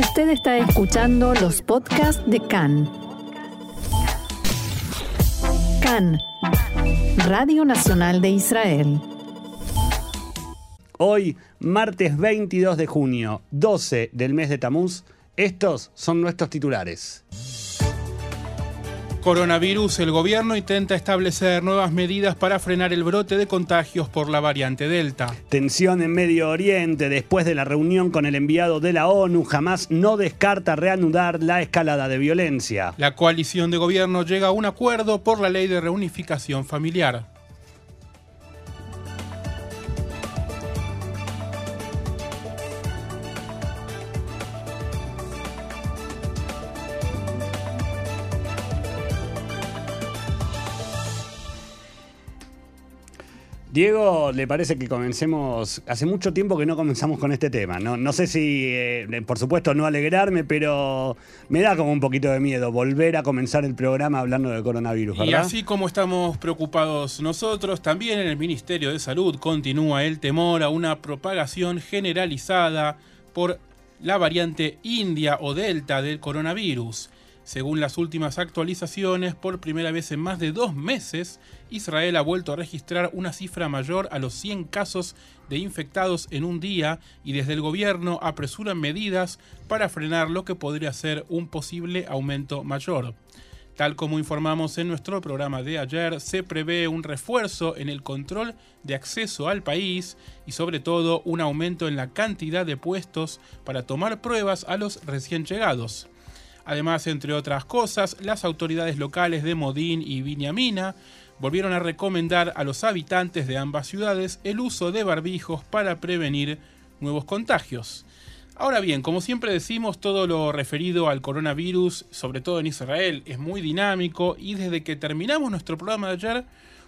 Usted está escuchando los podcasts de CAN. CAN, Radio Nacional de Israel. Hoy, martes 22 de junio, 12 del mes de Tamuz, estos son nuestros titulares. Coronavirus, el gobierno intenta establecer nuevas medidas para frenar el brote de contagios por la variante Delta. Tensión en Medio Oriente después de la reunión con el enviado de la ONU, jamás no descarta reanudar la escalada de violencia. La coalición de gobierno llega a un acuerdo por la ley de reunificación familiar. Diego, ¿le parece que comencemos? Hace mucho tiempo que no comenzamos con este tema. No, no sé si, eh, por supuesto, no alegrarme, pero me da como un poquito de miedo volver a comenzar el programa hablando de coronavirus, ¿verdad? Y así como estamos preocupados nosotros, también en el Ministerio de Salud continúa el temor a una propagación generalizada por la variante India o Delta del coronavirus. Según las últimas actualizaciones, por primera vez en más de dos meses, Israel ha vuelto a registrar una cifra mayor a los 100 casos de infectados en un día y desde el gobierno apresuran medidas para frenar lo que podría ser un posible aumento mayor. Tal como informamos en nuestro programa de ayer, se prevé un refuerzo en el control de acceso al país y sobre todo un aumento en la cantidad de puestos para tomar pruebas a los recién llegados. Además, entre otras cosas, las autoridades locales de Modín y Viñamina volvieron a recomendar a los habitantes de ambas ciudades el uso de barbijos para prevenir nuevos contagios. Ahora bien, como siempre decimos, todo lo referido al coronavirus, sobre todo en Israel, es muy dinámico y desde que terminamos nuestro programa de ayer,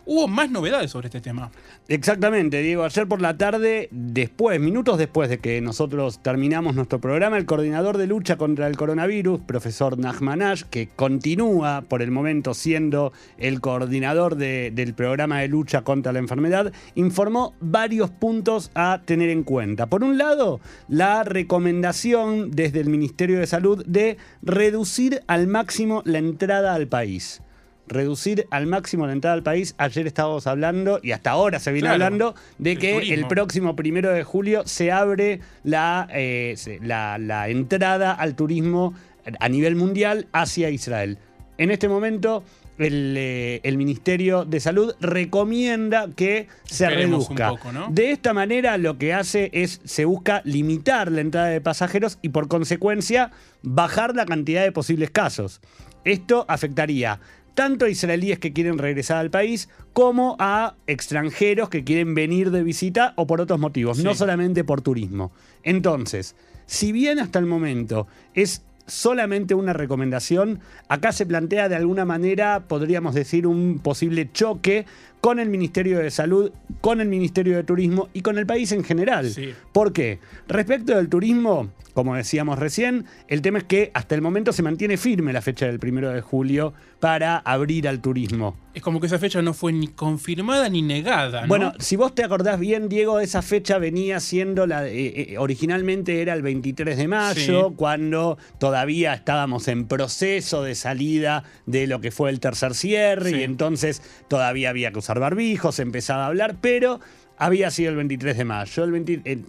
hubo más novedades sobre este tema. Exactamente, Diego. Ayer por la tarde, después, minutos después de que nosotros terminamos nuestro programa, el coordinador de lucha contra el coronavirus, profesor Nachmanash, que continúa por el momento siendo el coordinador del programa de lucha contra la enfermedad, informó varios puntos a tener en cuenta. Por un lado, la recomendación desde el Ministerio de Salud de reducir al máximo la entrada al país reducir al máximo la entrada al país. Ayer estábamos hablando, y hasta ahora se viene hablando, de que el próximo primero de julio se abre la, eh, la, entrada al turismo a nivel mundial hacia Israel. En este momento, el, eh, Ministerio de Salud recomienda que se reduzca. De esta manera lo que hace es, se busca limitar la entrada de pasajeros y por consecuencia bajar la cantidad de posibles casos. Esto afectaría tanto a israelíes que quieren regresar al país como a extranjeros que quieren venir de visita o por otros motivos, no solamente por turismo. Entonces, si bien hasta el momento es solamente una recomendación, acá se plantea de alguna manera, podríamos decir, un posible choque con el Ministerio de Salud, con el Ministerio de Turismo y con el país en general. ¿Por qué? Respecto del turismo, como decíamos recién, el tema es que hasta el momento se mantiene firme la fecha del primero de julio para abrir al turismo. Es como que esa fecha no fue ni confirmada ni negada. ¿no? Bueno, si vos te acordás bien, Diego, esa fecha venía siendo la. Eh, eh, originalmente era el 23 de mayo, cuando todavía estábamos en proceso de salida de lo que fue el tercer cierre, y entonces todavía había que usar barbijos, se empezaba a hablar, pero había sido el 23 de mayo. El 20,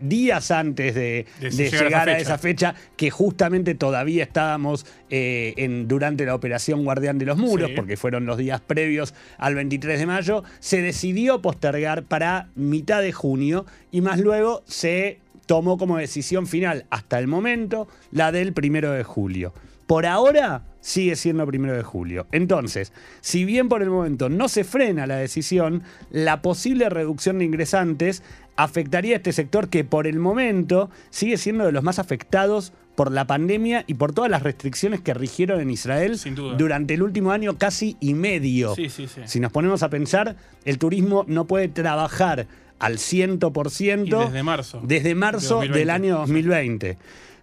días antes de, llegar, a, esa fecha, que justamente todavía estábamos eh, en, durante la operación Guardián de los Muros, porque fueron los días previos al 23 de mayo, se decidió postergar para mitad de junio y más luego se tomó como decisión final hasta el momento la del primero de julio. Por ahora sigue siendo primero de julio. Entonces, si bien por el momento no se frena la decisión, la posible reducción de ingresantes afectaría a este sector que por el momento sigue siendo de los más afectados por la pandemia y por todas las restricciones que rigieron en Israel durante el último año casi y medio. si nos ponemos a pensar, el turismo no puede trabajar al 100% desde marzo, desde marzo del año 2020.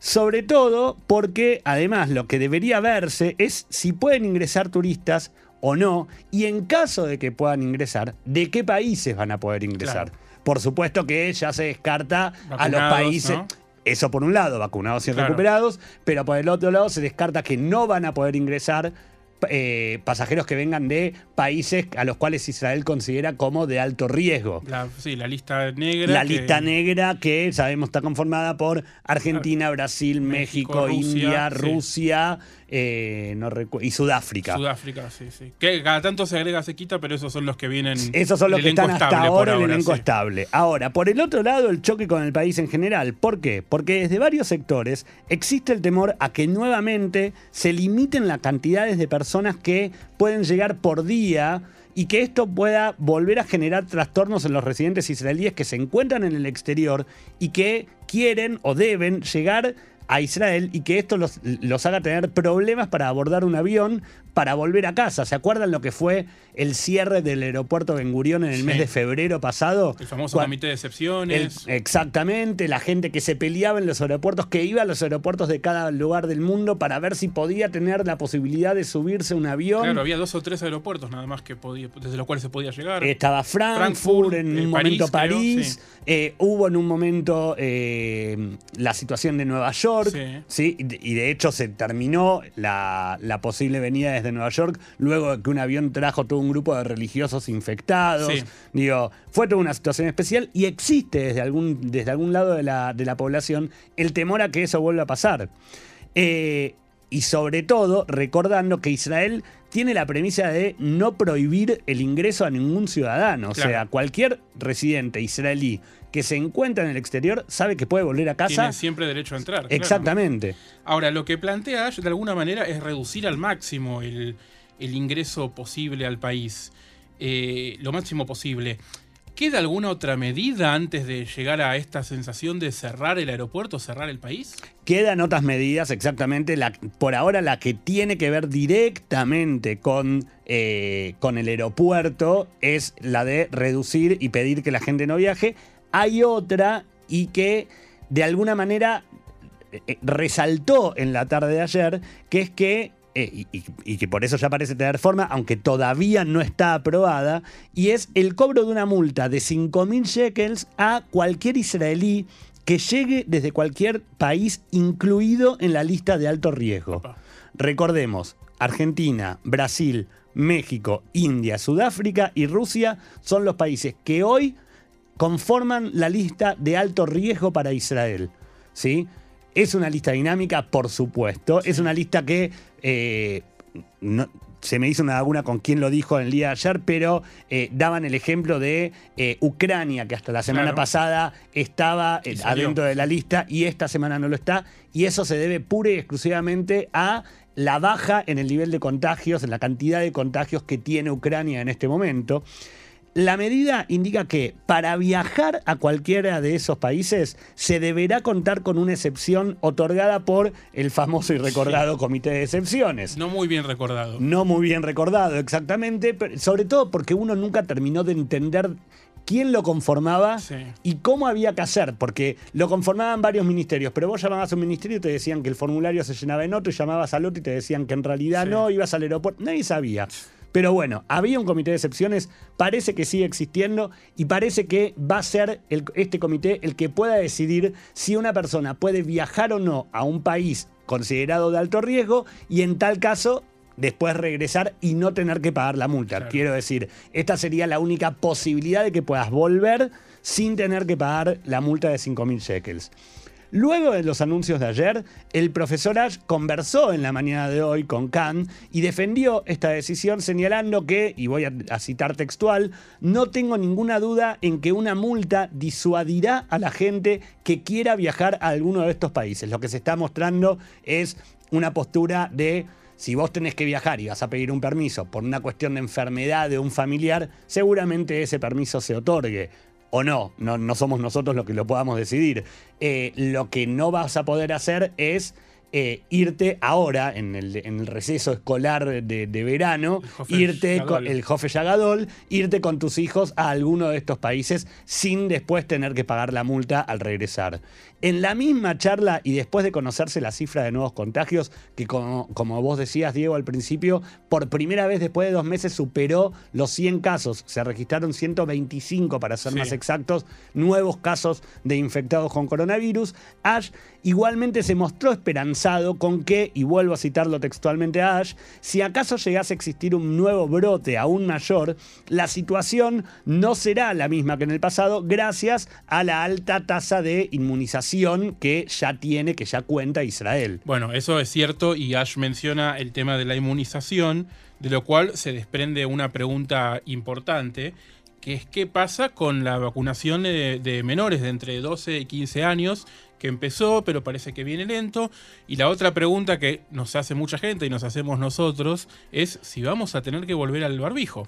Sobre todo porque además lo que debería verse es si pueden ingresar turistas o no, y en caso de que puedan ingresar, de qué países van a poder ingresar. Por supuesto que ya se descarta a los países. Eso por un lado, vacunados y Claro. recuperados, pero por el otro lado se descarta que no van a poder ingresar eh, pasajeros que vengan de países a los cuales Israel considera como de alto riesgo. La, sí, la lista negra. La que- lista negra que sabemos está conformada por Argentina, Brasil, México, México, Rusia, India, sí. Rusia eh, no y Sudáfrica. Sudáfrica, sí, sí. Que cada tanto se agrega, se quita, pero esos son los que vienen. Esos son los que están hasta ahora en el elenco sí. estable. Ahora, por el otro lado, el choque con el país en general. ¿Por qué? Porque desde varios sectores existe el temor a que nuevamente se limiten las cantidades de personas que pueden llegar por día y que esto pueda volver a generar trastornos en los residentes israelíes que se encuentran en el exterior y que quieren o deben llegar a Israel y que esto los, los haga tener problemas para abordar un avión para volver a casa. ¿Se acuerdan lo que fue el cierre del aeropuerto Ben Gurión en el Sí. mes de febrero pasado? El famoso comité de el- excepciones. exactamente, la gente que se peleaba en los aeropuertos, que iba a los aeropuertos de cada lugar del mundo para ver si podía tener la posibilidad de subirse a un avión. Claro, había dos o tres aeropuertos nada más que podía, desde los cuales se podía llegar. Estaba Frankfurt, Frankfurt, en eh, un París, momento creo, París, sí. eh, hubo en un momento eh, la situación de Nueva York, Sí. ¿sí? y, de, y de hecho se terminó la, la posible venida desde Nueva York luego de que un avión trajo todo un grupo de religiosos infectados. Sí. Digo, fue toda una situación especial y existe desde algún, desde algún lado de la, de la población el temor a que eso vuelva a pasar. Eh, y sobre todo, recordando que Israel tiene la premisa de no prohibir el ingreso a ningún ciudadano. O sea, cualquier residente israelí que se encuentra en el exterior sabe que puede volver a casa. Tiene siempre derecho a entrar. claro. Exactamente. Ahora, lo que plantea Ash, de alguna manera es reducir al máximo el, el ingreso posible al país. Eh, lo máximo posible. ¿Queda alguna otra medida antes de llegar a esta sensación de cerrar el aeropuerto, cerrar el país? Quedan otras medidas, exactamente. La, por ahora, la que tiene que ver directamente con, eh, con el aeropuerto es la de reducir y pedir que la gente no viaje. Hay otra y que de alguna manera eh, eh, resaltó en la tarde de ayer, que es que, eh, y, y- que por eso ya parece tener forma, aunque todavía no está aprobada, y es el cobro de una multa de 5.000 shekels a cualquier israelí que llegue desde cualquier país incluido en la lista de alto riesgo. Recordemos, Argentina, Brasil, México, India, Sudáfrica y Rusia son los países que hoy conforman la lista de alto riesgo para Israel. ¿sí? Es una lista dinámica, por supuesto. Es una lista que eh, no- se me hizo una laguna con quién lo dijo en el día de ayer, pero eh, daban el ejemplo de eh, Ucrania, que hasta la semana Claro. pasada estaba eh, adentro de la lista y esta semana no lo está. Y eso se debe pura y exclusivamente a la baja en el nivel de contagios, en la cantidad de contagios que tiene Ucrania en este momento. La medida indica que para viajar a cualquiera de esos países se deberá contar con una excepción otorgada por el famoso y recordado Comité de Excepciones. No muy bien recordado. No muy bien recordado exactamente, pero sobre todo porque uno nunca terminó de entender quién lo conformaba Sí. y cómo había que hacer, porque lo conformaban varios ministerios, pero vos llamabas a un ministerio y te decían que el formulario se llenaba en otro, y llamabas al otro y te decían que en realidad Sí. no, ibas al aeropuerto, nadie sabía. Pero bueno, había un comité de excepciones, parece que sigue existiendo y parece que va a ser el- este comité el que pueda decidir si una persona puede viajar o no a un país considerado de alto riesgo y en tal caso después regresar y no tener que pagar la multa. Claro. Quiero decir, esta sería la única posibilidad de que puedas volver sin tener que pagar la multa de 5.000 shekels. Luego de los anuncios de ayer, el profesor Ash conversó en la mañana de hoy con Khan y defendió esta decisión señalando que, y voy a, citar textual, no tengo ninguna duda en que una multa disuadirá a la gente que quiera viajar a alguno de estos países. Lo que se está mostrando es una postura de si vos tenés que viajar y vas a pedir un permiso por una cuestión de enfermedad de un familiar, seguramente ese permiso se otorgue. O no, no, no somos nosotros los que lo podamos decidir. Eh, lo que no vas a poder hacer es eh, irte ahora, en el, en el receso escolar de, de verano, El irte Yagadol. con el Jofe Yagadol, irte con tus hijos a alguno de estos países sin después tener que pagar la multa al regresar. En la misma charla y después de conocerse la cifra de nuevos contagios, que como, como vos decías, Diego, al principio, por primera vez después de dos meses superó los 100 casos. Se registraron 125, para ser Sí. más exactos, nuevos casos de infectados con coronavirus. Ash igualmente se mostró esperanzado con que, y vuelvo a citarlo textualmente a Ash, si acaso llegase a existir un nuevo brote aún mayor, la situación no será la misma que en el pasado gracias a la alta tasa de inmunización que ya tiene, que ya cuenta Israel. Bueno, eso es cierto y Ash menciona el tema de la inmunización, de lo cual se desprende una pregunta importante, que es qué pasa con la vacunación de, de menores de entre 12 y 15 años, que empezó, pero parece que viene lento. Y la otra pregunta que nos hace mucha gente y nos hacemos nosotros es si vamos a tener que volver al barbijo.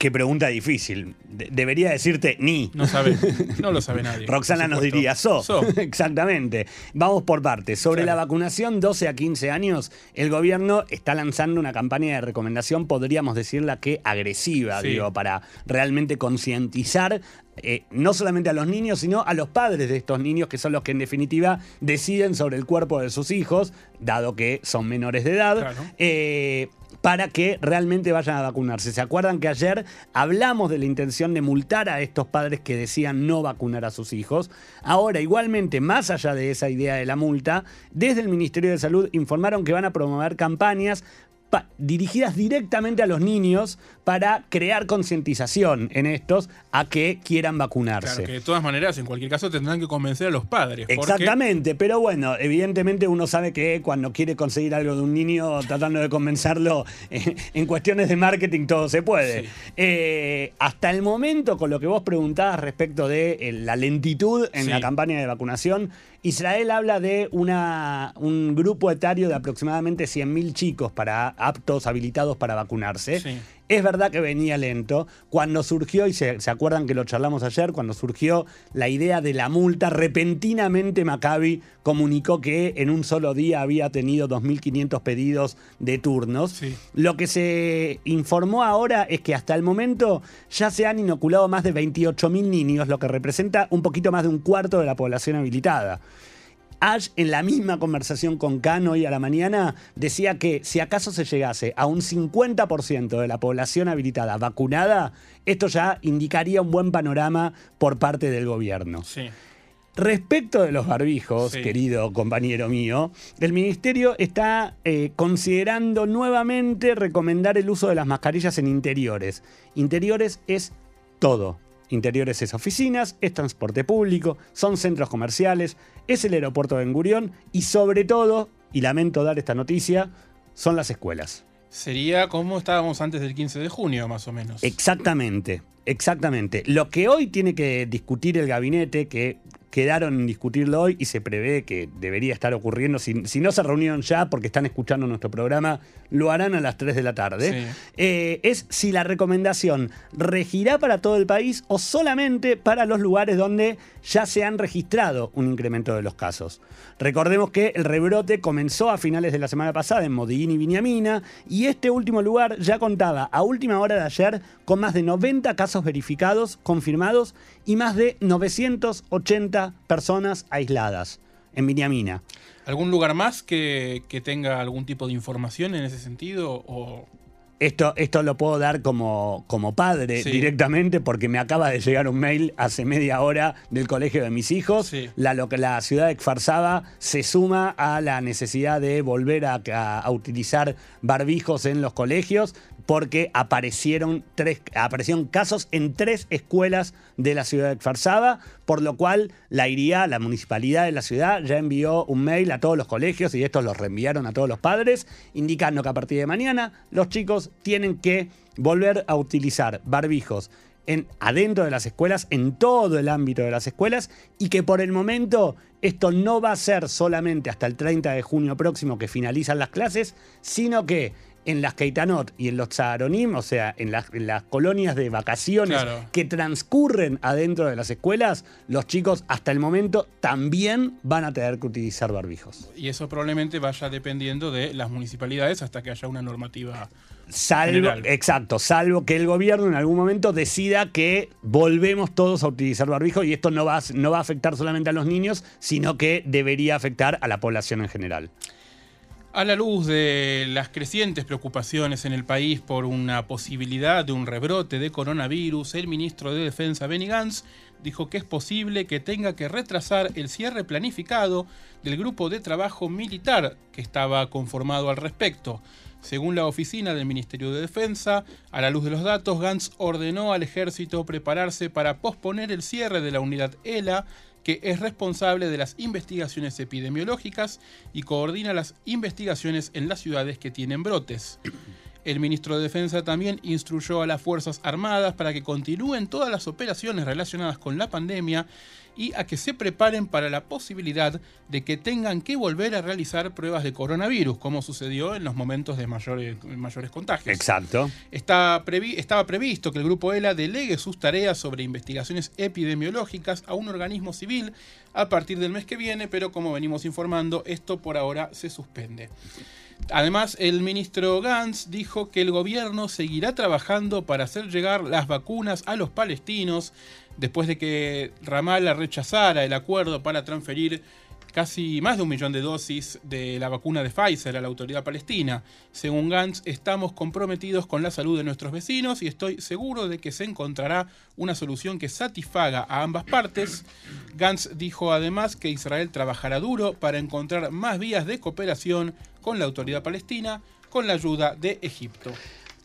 Qué pregunta difícil. De- debería decirte ni. No sabe, no lo sabe nadie. Roxana nos diría so. So. Exactamente. Vamos por partes. Sobre Claro. la vacunación 12 a 15 años, el gobierno está lanzando una campaña de recomendación, podríamos decirla que agresiva, Sí. digo, para realmente concientizar eh, no solamente a los niños, sino a los padres de estos niños, que son los que en definitiva deciden sobre el cuerpo de sus hijos, dado que son menores de edad. Claro. eh, para que realmente vayan a vacunarse. ¿Se acuerdan que ayer hablamos de la intención de multar a estos padres que decían no vacunar a sus hijos? Ahora, igualmente, más allá de esa idea de la multa, desde el Ministerio de Salud informaron que van a promover campañas pa- dirigidas directamente a los niños para crear concientización en estos a que quieran vacunarse. Claro, que de todas maneras, en cualquier caso, tendrán que convencer a los padres. porque- Exactamente, pero bueno, evidentemente uno sabe que cuando quiere conseguir algo de un niño, tratando de convencerlo eh, en cuestiones de marketing, todo se puede. Sí. Eh, hasta el momento, con lo que vos preguntabas respecto de eh, la lentitud en Sí. la campaña de vacunación, Israel habla de una, un grupo etario de aproximadamente 100.000 chicos para, aptos, habilitados para vacunarse. Sí. Es verdad que venía lento. Cuando surgió, y se, se acuerdan que lo charlamos ayer, cuando surgió la idea de la multa, repentinamente Maccabi comunicó que en un solo día había tenido 2.500 pedidos de turnos. Sí. Lo que se informó ahora es que hasta el momento ya se han inoculado más de 28.000 niños, lo que representa un poquito más de un cuarto de la población habilitada. Ash, en la misma conversación con Khan hoy a la mañana, decía que si acaso se llegase a un 50% de la población habilitada vacunada, esto ya indicaría un buen panorama por parte del gobierno. Sí. Respecto de los barbijos, Sí. querido compañero mío, el ministerio está eh, considerando nuevamente recomendar el uso de las mascarillas en interiores. Interiores es todo. Interiores es oficinas, es transporte público, son centros comerciales, es el aeropuerto de Ben Gurión y sobre todo, y lamento dar esta noticia, son las escuelas. Sería como estábamos antes del 15 de junio, más o menos. Exactamente, exactamente. Lo que hoy tiene que discutir el gabinete, que quedaron en discutirlo hoy y se prevé que debería estar ocurriendo, si, si no se reunieron ya porque están escuchando nuestro programa, lo harán a las 3 de la tarde, Sí. eh, es si la recomendación regirá para todo el país o solamente para los lugares donde ya se han registrado un incremento de los casos. Recordemos que el rebrote comenzó a finales de la semana pasada en Modillín y Viñamina y este último lugar ya contaba a última hora de ayer con más de 90 casos verificados, confirmados y más de 980 personas aisladas en Viñamina. ¿Algún lugar más que, que tenga algún tipo de información en ese sentido? O... Esto, esto lo puedo dar como, como padre Sí. directamente porque me acaba de llegar un mail hace media hora del colegio de mis hijos. Sí. La, lo que la ciudad de Kfarzaba se suma a la necesidad de volver a, a- a utilizar barbijos en los colegios porque aparecieron, tres, aparecieron casos en tres escuelas de la ciudad de Kfarzaba, por lo cual la IRIA, la municipalidad de la ciudad, ya envió un mail a todos los colegios y estos los reenviaron a todos los padres, indicando que a partir de mañana los chicos tienen que volver a utilizar barbijos en, adentro de las escuelas, en todo el ámbito de las escuelas, y que por el momento esto no va a ser solamente hasta el 30 de junio próximo que finalizan las clases, sino que en las Keitanot y en los Tsaronim, o sea, en las, en las colonias de vacaciones Claro. que transcurren adentro de las escuelas, los chicos hasta el momento también van a tener que utilizar barbijos. Y eso probablemente vaya dependiendo de las municipalidades hasta que haya una normativa. Salvo, General. exacto, salvo que el gobierno en algún momento decida que volvemos todos a utilizar barbijo y esto no va, a- no va a afectar solamente a los niños, sino que debería afectar a la población en general. A la luz de las crecientes preocupaciones en el país por una posibilidad de un rebrote de coronavirus, el ministro de Defensa Benny Gantz dijo que es posible que tenga que retrasar el cierre planificado del grupo de trabajo militar que estaba conformado al respecto. Según la oficina del Ministerio de Defensa, a la luz de los datos, Gantz ordenó al ejército prepararse para posponer el cierre de la unidad ELA que es responsable de las investigaciones epidemiológicas y coordina las investigaciones en las ciudades que tienen brotes. El ministro de Defensa también instruyó a las Fuerzas Armadas para que continúen todas las operaciones relacionadas con la pandemia y a que se preparen para la posibilidad de que tengan que volver a realizar pruebas de coronavirus, como sucedió en los momentos de mayores, mayores contagios. Exacto. Está previ- estaba previsto que el grupo ELA delegue sus tareas sobre investigaciones epidemiológicas a un organismo civil a partir del mes que viene, pero como venimos informando, esto por ahora se suspende. Además, el ministro Gantz dijo que el gobierno seguirá trabajando para hacer llegar las vacunas a los palestinos después de que Ramallah rechazara el acuerdo para transferir casi más de un millón de dosis de la vacuna de Pfizer a la autoridad palestina. Según Gantz, estamos comprometidos con la salud de nuestros vecinos y estoy seguro de que se encontrará una solución que satisfaga a ambas partes. Gantz dijo además que Israel trabajará duro para encontrar más vías de cooperación con la autoridad palestina con la ayuda de Egipto.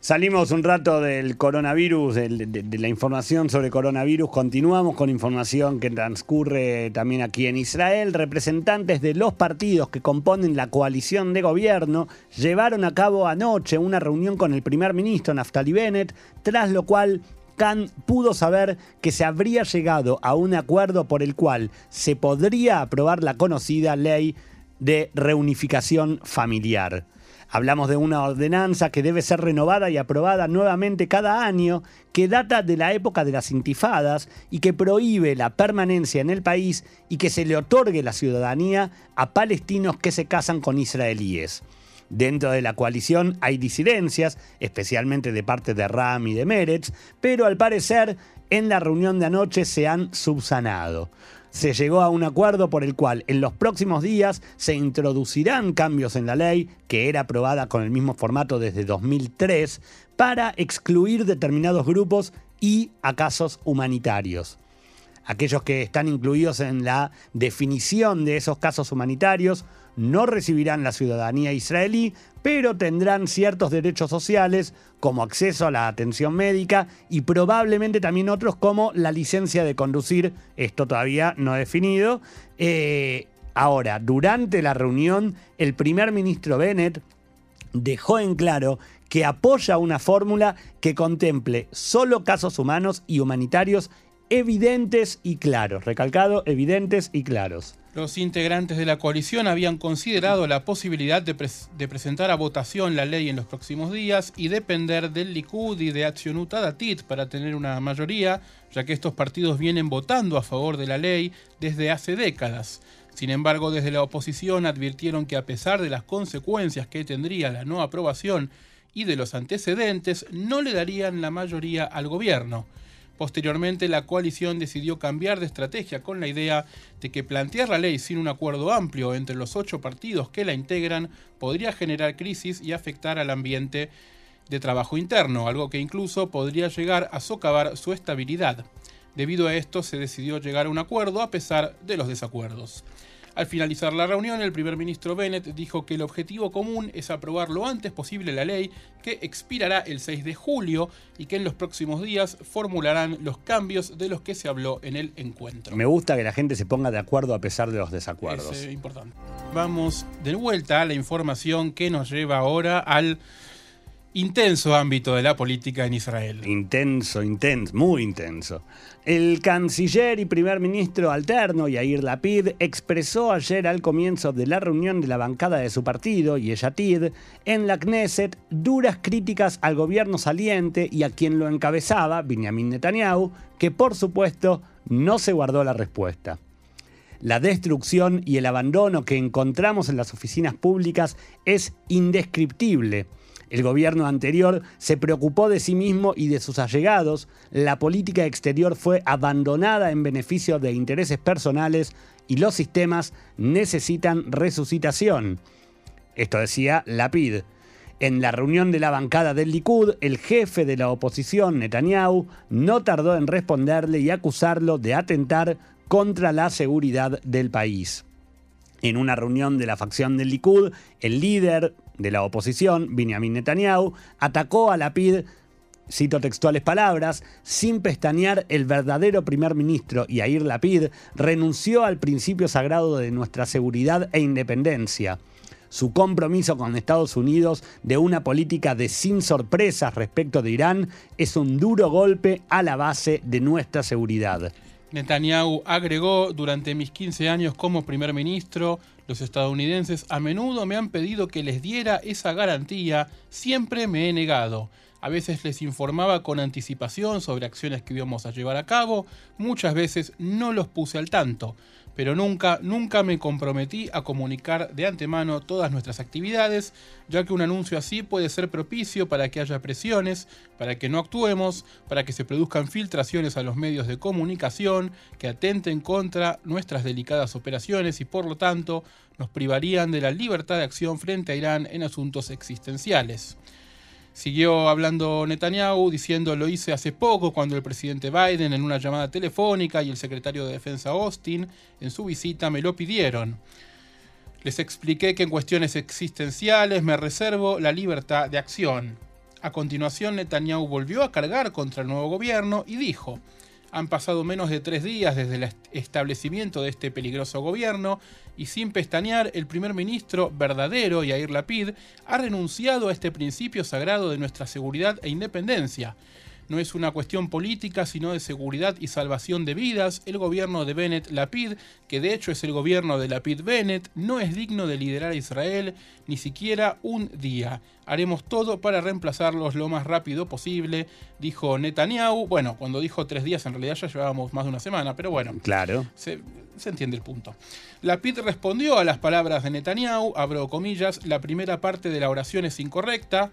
Salimos un rato del coronavirus, de, de la información sobre coronavirus. Continuamos con información que transcurre también aquí en Israel. Representantes de los partidos que componen la coalición de gobierno llevaron a cabo anoche una reunión con el primer ministro Naftali Bennett, tras lo cual Khan pudo saber que se habría llegado a un acuerdo por el cual se podría aprobar la conocida ley de reunificación familiar. Hablamos de una ordenanza que debe ser renovada y aprobada nuevamente cada año, que data de la época de las intifadas y que prohíbe la permanencia en el país y que se le otorgue la ciudadanía a palestinos que se casan con israelíes. Dentro de la coalición hay disidencias, especialmente de parte de Ram y de Meretz, pero al parecer en la reunión de anoche se han subsanado. Se llegó a un acuerdo por el cual en los próximos días se introducirán cambios en la ley, que era aprobada con el mismo formato desde 2003, para excluir determinados grupos y a casos humanitarios. Aquellos que están incluidos en la definición de esos casos humanitarios no recibirán la ciudadanía israelí, pero tendrán ciertos derechos sociales como acceso a la atención médica y probablemente también otros como la licencia de conducir, esto todavía no definido. Eh, ahora, durante la reunión, el primer ministro Bennett dejó en claro que apoya una fórmula que contemple solo casos humanos y humanitarios evidentes y claros. Recalcado, evidentes y claros. Los integrantes de la coalición habían considerado la posibilidad de, pres- de presentar a votación la ley en los próximos días y depender del Likud y de Accionut Datit para tener una mayoría, ya que estos partidos vienen votando a favor de la ley desde hace décadas. Sin embargo, desde la oposición advirtieron que a pesar de las consecuencias que tendría la no aprobación y de los antecedentes, no le darían la mayoría al gobierno. Posteriormente, la coalición decidió cambiar de estrategia con la idea de que plantear la ley sin un acuerdo amplio entre los ocho partidos que la integran podría generar crisis y afectar al ambiente de trabajo interno, algo que incluso podría llegar a socavar su estabilidad. Debido a esto, se decidió llegar a un acuerdo a pesar de los desacuerdos. Al finalizar la reunión, el primer ministro Bennett dijo que el objetivo común es aprobar lo antes posible la ley, que expirará el 6 de julio y que en los próximos días formularán los cambios de los que se habló en el encuentro. Me gusta que la gente se ponga de acuerdo a pesar de los desacuerdos. Es eh, importante. Vamos de vuelta a la información que nos lleva ahora al intenso ámbito de la política en Israel. Intenso, intenso, muy intenso. El canciller y primer ministro alterno, Yair Lapid, expresó ayer al comienzo de la reunión de la bancada de su partido, Yeshatid, en la Knesset, duras críticas al gobierno saliente y a quien lo encabezaba, Benjamin Netanyahu, que por supuesto no se guardó la respuesta. La destrucción y el abandono que encontramos en las oficinas públicas es indescriptible. El gobierno anterior se preocupó de sí mismo y de sus allegados, la política exterior fue abandonada en beneficio de intereses personales y los sistemas necesitan resucitación. Esto decía Lapid. En la reunión de la bancada del Likud, el jefe de la oposición, Netanyahu, no tardó en responderle y acusarlo de atentar contra la seguridad del país. En una reunión de la facción del Likud, el líder de la oposición, Benjamin Netanyahu, atacó a Lapid, cito textuales palabras, sin pestañear el verdadero primer ministro Yair Lapid renunció al principio sagrado de nuestra seguridad e independencia. Su compromiso con Estados Unidos de una política de sin sorpresas respecto de Irán es un duro golpe a la base de nuestra seguridad. Netanyahu agregó, durante mis 15 años como primer ministro, los estadounidenses a menudo me han pedido que les diera esa garantía, siempre me he negado. A veces les informaba con anticipación sobre acciones que íbamos a llevar a cabo, muchas veces no los puse al tanto pero nunca, nunca me comprometí a comunicar de antemano todas nuestras actividades, ya que un anuncio así puede ser propicio para que haya presiones, para que no actuemos, para que se produzcan filtraciones a los medios de comunicación que atenten contra nuestras delicadas operaciones y por lo tanto nos privarían de la libertad de acción frente a Irán en asuntos existenciales. Siguió hablando Netanyahu diciendo lo hice hace poco cuando el presidente Biden en una llamada telefónica y el secretario de Defensa Austin en su visita me lo pidieron. Les expliqué que en cuestiones existenciales me reservo la libertad de acción. A continuación Netanyahu volvió a cargar contra el nuevo gobierno y dijo, han pasado menos de tres días desde el establecimiento de este peligroso gobierno y sin pestañear, el primer ministro verdadero, Yair Lapid, ha renunciado a este principio sagrado de nuestra seguridad e independencia. No es una cuestión política, sino de seguridad y salvación de vidas. El gobierno de Bennett Lapid, que de hecho es el gobierno de Lapid Bennett, no es digno de liderar a Israel ni siquiera un día. Haremos todo para reemplazarlos lo más rápido posible, dijo Netanyahu. Bueno, cuando dijo tres días, en realidad ya llevábamos más de una semana, pero bueno. Claro. Se, se entiende el punto. Lapid respondió a las palabras de Netanyahu, abro comillas, la primera parte de la oración es incorrecta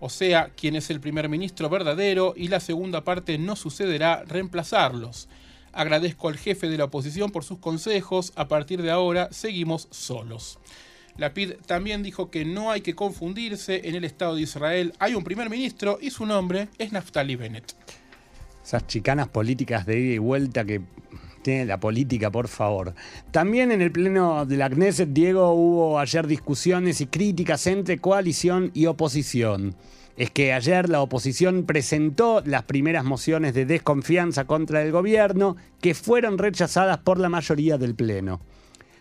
o sea, quién es el primer ministro verdadero, y la segunda parte no sucederá reemplazarlos. Agradezco al jefe de la oposición por sus consejos, a partir de ahora seguimos solos. Lapid también dijo que no hay que confundirse, en el Estado de Israel hay un primer ministro y su nombre es Naftali Bennett. Esas chicanas políticas de ida y vuelta que la política, por favor. También en el pleno de la Knesset, Diego, hubo ayer discusiones y críticas entre coalición y oposición. Es que ayer la oposición presentó las primeras mociones de desconfianza contra el gobierno que fueron rechazadas por la mayoría del pleno.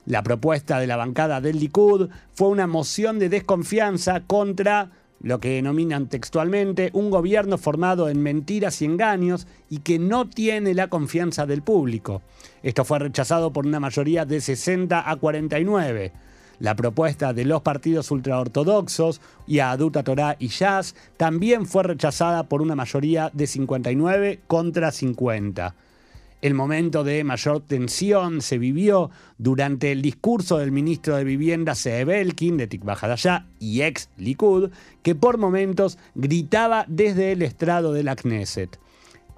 La propuesta de la bancada del Likud fue una moción de desconfianza contra lo que denominan textualmente un gobierno formado en mentiras y engaños y que no tiene la confianza del público. Esto fue rechazado por una mayoría de 60 a 49. La propuesta de los partidos ultraortodoxos, Yaduta Torah y Jazz, también fue rechazada por una mayoría de 59 contra 50. El momento de mayor tensión se vivió durante el discurso del ministro de Vivienda Seebelkin de Tikvah y ex Likud, que por momentos gritaba desde el estrado de la Knesset.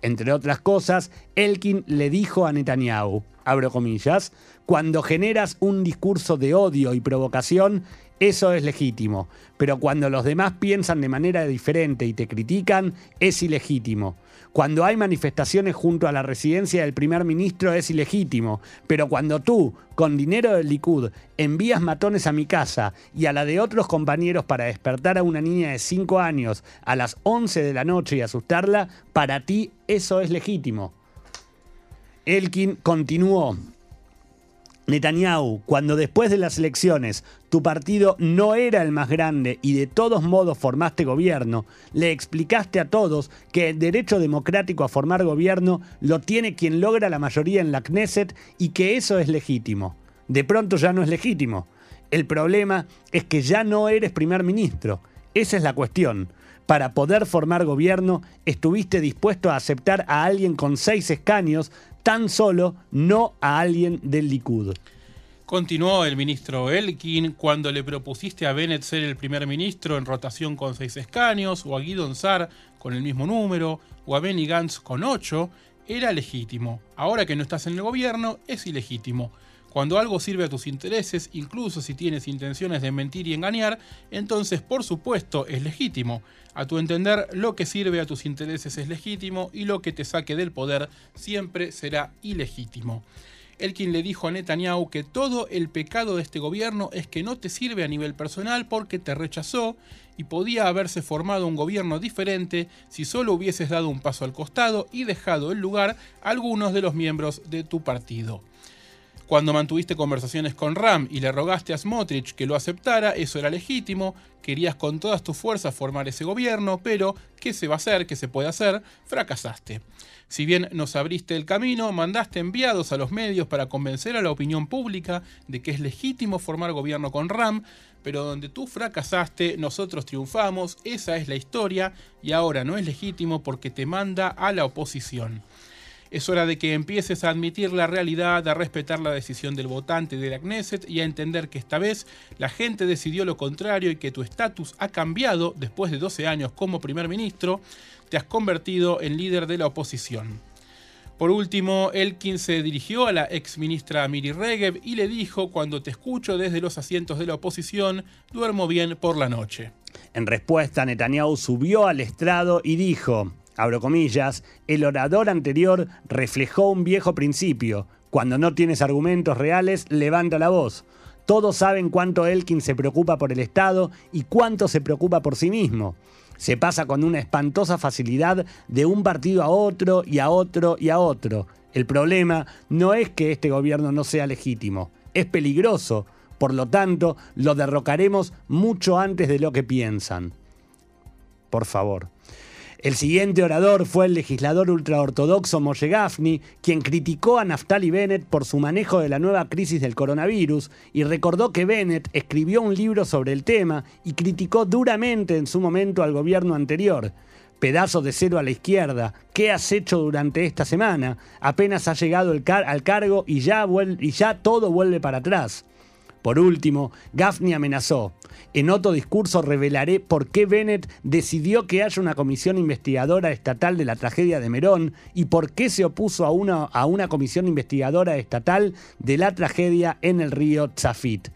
Entre otras cosas, Elkin le dijo a Netanyahu, abro comillas, cuando generas un discurso de odio y provocación, eso es legítimo, pero cuando los demás piensan de manera diferente y te critican, es ilegítimo. Cuando hay manifestaciones junto a la residencia del primer ministro es ilegítimo, pero cuando tú, con dinero del Likud, envías matones a mi casa y a la de otros compañeros para despertar a una niña de 5 años a las 11 de la noche y asustarla, para ti eso es legítimo. Elkin continuó. Netanyahu, cuando después de las elecciones tu partido no era el más grande y de todos modos formaste gobierno, le explicaste a todos que el derecho democrático a formar gobierno lo tiene quien logra la mayoría en la Knesset y que eso es legítimo. De pronto ya no es legítimo. El problema es que ya no eres primer ministro. Esa es la cuestión. Para poder formar gobierno, estuviste dispuesto a aceptar a alguien con seis escaños tan solo no a alguien del Likud. Continuó el ministro Elkin cuando le propusiste a Bennett ser el primer ministro en rotación con seis escaños, o a Guido Sar con el mismo número, o a Benny Gantz con ocho, era legítimo. Ahora que no estás en el gobierno, es ilegítimo. Cuando algo sirve a tus intereses, incluso si tienes intenciones de mentir y engañar, entonces por supuesto es legítimo. A tu entender, lo que sirve a tus intereses es legítimo y lo que te saque del poder siempre será ilegítimo. Elkin le dijo a Netanyahu que todo el pecado de este gobierno es que no te sirve a nivel personal porque te rechazó y podía haberse formado un gobierno diferente si solo hubieses dado un paso al costado y dejado el lugar a algunos de los miembros de tu partido. Cuando mantuviste conversaciones con Ram y le rogaste a Smotrich que lo aceptara, eso era legítimo, querías con todas tus fuerzas formar ese gobierno, pero ¿qué se va a hacer? ¿Qué se puede hacer? Fracasaste. Si bien nos abriste el camino, mandaste enviados a los medios para convencer a la opinión pública de que es legítimo formar gobierno con Ram, pero donde tú fracasaste, nosotros triunfamos, esa es la historia, y ahora no es legítimo porque te manda a la oposición. Es hora de que empieces a admitir la realidad, a respetar la decisión del votante de la Knesset y a entender que esta vez la gente decidió lo contrario y que tu estatus ha cambiado después de 12 años como primer ministro, te has convertido en líder de la oposición. Por último, Elkin se dirigió a la ex ministra Miri Regev y le dijo, cuando te escucho desde los asientos de la oposición, duermo bien por la noche. En respuesta, Netanyahu subió al estrado y dijo, abro comillas, el orador anterior reflejó un viejo principio. Cuando no tienes argumentos reales, levanta la voz. Todos saben cuánto Elkin se preocupa por el Estado y cuánto se preocupa por sí mismo. Se pasa con una espantosa facilidad de un partido a otro y a otro y a otro. El problema no es que este gobierno no sea legítimo, es peligroso. Por lo tanto, lo derrocaremos mucho antes de lo que piensan. Por favor. El siguiente orador fue el legislador ultraortodoxo Moshe Gafni, quien criticó a Naftali Bennett por su manejo de la nueva crisis del coronavirus y recordó que Bennett escribió un libro sobre el tema y criticó duramente en su momento al gobierno anterior. Pedazo de cero a la izquierda, ¿qué has hecho durante esta semana? Apenas ha llegado al cargo y ya todo vuelve para atrás. Por último, Gaffney amenazó. En otro discurso revelaré por qué Bennett decidió que haya una comisión investigadora estatal de la tragedia de Merón y por qué se opuso a una, a una comisión investigadora estatal de la tragedia en el río Tzafit.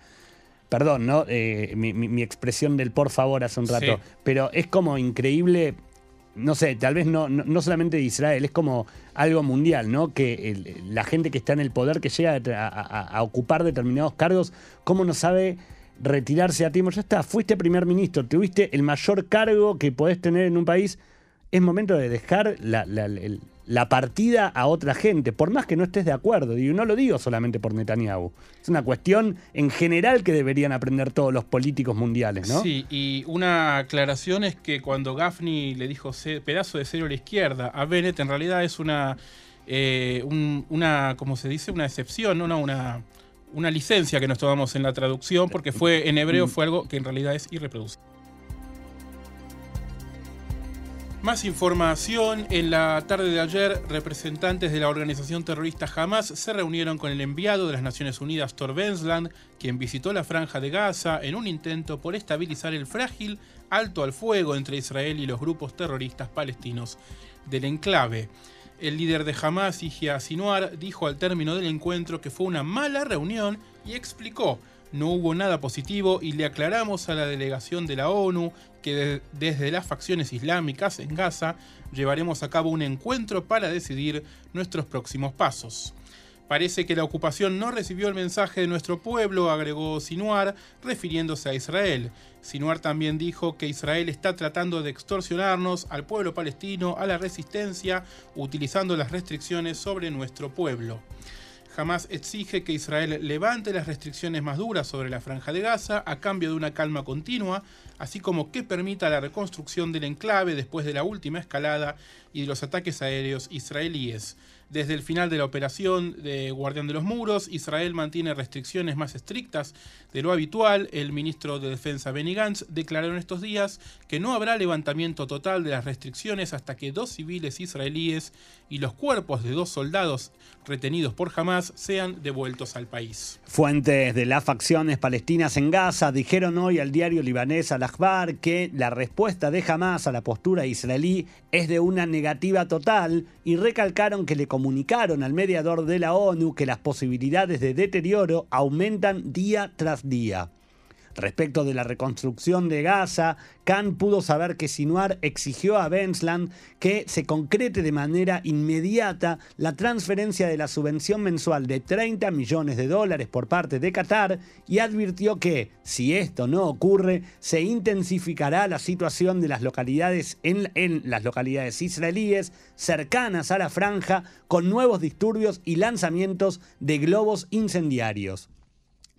Perdón, ¿no? Eh, mi, expresión del por favor hace un rato. Pero es como increíble no sé, tal vez no, no, solamente de Israel, es como algo mundial, ¿no? Que la gente que está en el poder, que llega a, ocupar determinados cargos, ¿cómo no sabe retirarse a tiempo? Ya está, fuiste primer ministro, tuviste el mayor cargo que podés tener en un país. Es momento de dejar la, la partida a otra gente, por más que no estés de acuerdo. Y no lo digo solamente por Netanyahu. Es una cuestión en general que deberían aprender todos los políticos mundiales, ¿no? Sí, y una aclaración es que cuando Gaffney le dijo pedazo de cero a la izquierda a Bennett, en realidad es una, eh, una ¿cómo se dice? Una excepción, una, una licencia que nos tomamos en la traducción, porque fue en hebreo fue algo que en realidad es irreproducible. Más información. En la tarde de ayer, representantes de la organización terrorista Hamas se reunieron con el enviado de las Naciones Unidas, Thor Wensland, quien visitó la franja de Gaza en un intento por estabilizar el frágil alto al fuego entre Israel y los grupos terroristas palestinos del enclave. El líder de Hamas, Yihya Sinuar, dijo al término del encuentro que fue una mala reunión y explicó no hubo nada positivo y le aclaramos a la delegación de la ONU que desde las facciones islámicas en Gaza llevaremos a cabo un encuentro para decidir nuestros próximos pasos. Parece que la ocupación no recibió el mensaje de nuestro pueblo, agregó Sinuar, refiriéndose a Israel. Sinuar también dijo que Israel está tratando de extorsionarnos al pueblo palestino, a la resistencia, utilizando las restricciones sobre nuestro pueblo. Hamas exige que Israel levante las restricciones más duras sobre la franja de Gaza a cambio de una calma continua, así como que permita la reconstrucción del enclave después de la última escalada y de los ataques aéreos israelíes. Desde el final de la operación de Guardián de los Muros, Israel mantiene restricciones más estrictas de lo habitual. El ministro de Defensa Benny Gantz declaró en estos días que no habrá levantamiento total de las restricciones hasta que dos civiles israelíes y los cuerpos de dos soldados retenidos por Hamas sean devueltos al país. Fuentes de las facciones palestinas en Gaza dijeron hoy al diario libanés Que la respuesta de Hamas a la postura israelí es de una negativa total y recalcaron que le comunicaron al mediador de la ONU que las posibilidades de deterioro aumentan día tras día. Respecto de la reconstrucción de Gaza, Khan pudo saber que Sinuar exigió a Bensland que se concrete de manera inmediata la transferencia de la subvención mensual de 30 millones de dólares por parte de Qatar y advirtió que, si esto no ocurre, se intensificará la situación de las localidades en, en las localidades israelíes cercanas a la franja con nuevos disturbios y lanzamientos de globos incendiarios.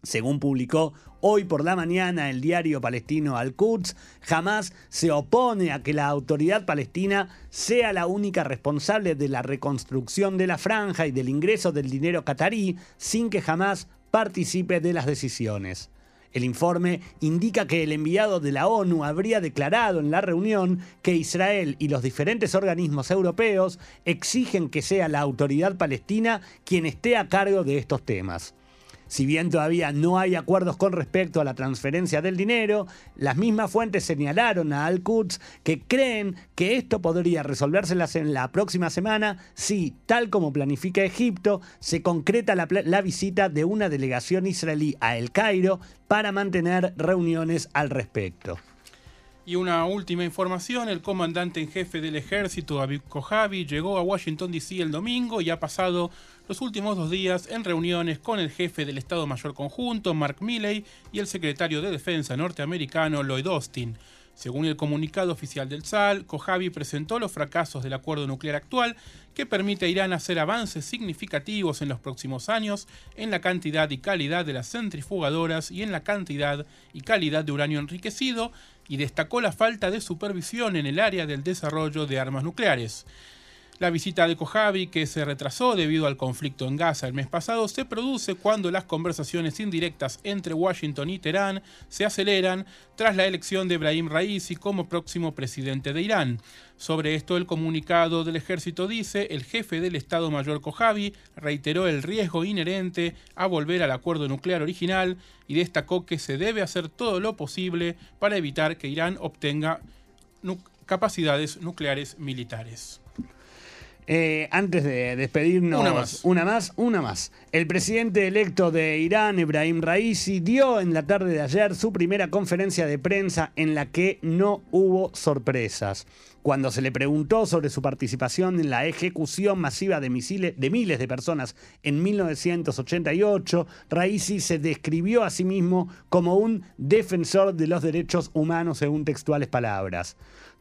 Según publicó hoy por la mañana el diario palestino Al-Quds, jamás se opone a que la autoridad palestina sea la única responsable de la reconstrucción de la franja y del ingreso del dinero catarí sin que jamás participe de las decisiones. El informe indica que el enviado de la ONU habría declarado en la reunión que Israel y los diferentes organismos europeos exigen que sea la autoridad palestina quien esté a cargo de estos temas. Si bien todavía no hay acuerdos con respecto a la transferencia del dinero, las mismas fuentes señalaron a Al-Quds que creen que esto podría resolverse en la próxima semana si, tal como planifica Egipto, se concreta la visita de una delegación israelí a El Cairo para mantener reuniones al respecto. Y una última información, el comandante en jefe del ejército, Abiy Kojavi, llegó a Washington, D.C. el domingo y ha pasado los últimos dos días en reuniones con el jefe del Estado Mayor Conjunto, Mark Milley, y el secretario de Defensa norteamericano, Lloyd Austin. Según el comunicado oficial del SAL, Kojavi presentó los fracasos del acuerdo nuclear actual que permite a Irán hacer avances significativos en los próximos años en la cantidad y calidad de las centrifugadoras y en la cantidad y calidad de uranio enriquecido y destacó la falta de supervisión en el área del desarrollo de armas nucleares. La visita de Kojavi, que se retrasó debido al conflicto en Gaza el mes pasado, se produce cuando las conversaciones indirectas entre Washington y Teherán se aceleran tras la elección de Ibrahim Raisi como próximo presidente de Irán. Sobre esto, el comunicado del ejército dice, el jefe del Estado Mayor Kojavi reiteró el riesgo inherente a volver al acuerdo nuclear original y destacó que se debe hacer todo lo posible para evitar que Irán obtenga capacidades nucleares militares. Eh, antes de despedirnos, Una más. una más, una más. El presidente electo de Irán, Ebrahim Raisi, dio en la tarde de ayer su primera conferencia de prensa en la que no hubo sorpresas. Cuando se le preguntó sobre su participación en la ejecución masiva de, misiles, de miles de personas en 1988, Raisi se describió a sí mismo como un defensor de los derechos humanos según textuales palabras.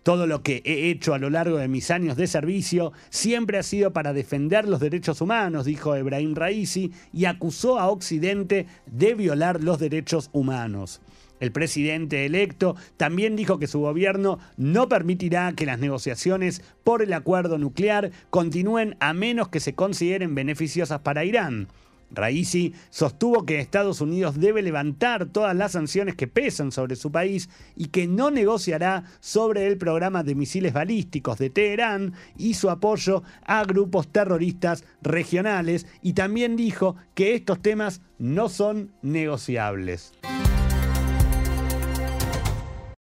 Todo lo que he hecho a lo largo de mis años de servicio siempre ha sido para defender los derechos humanos, dijo Ebrahim Raisi, y acusó a Occidente de violar los derechos humanos. El presidente electo también dijo que su gobierno no permitirá que las negociaciones por el acuerdo nuclear continúen a menos que se consideren beneficiosas para Irán. Raisi sostuvo que Estados Unidos debe levantar todas las sanciones que pesan sobre su país y que no negociará sobre el programa de misiles balísticos de Teherán y su apoyo a grupos terroristas regionales y también dijo que estos temas no son negociables.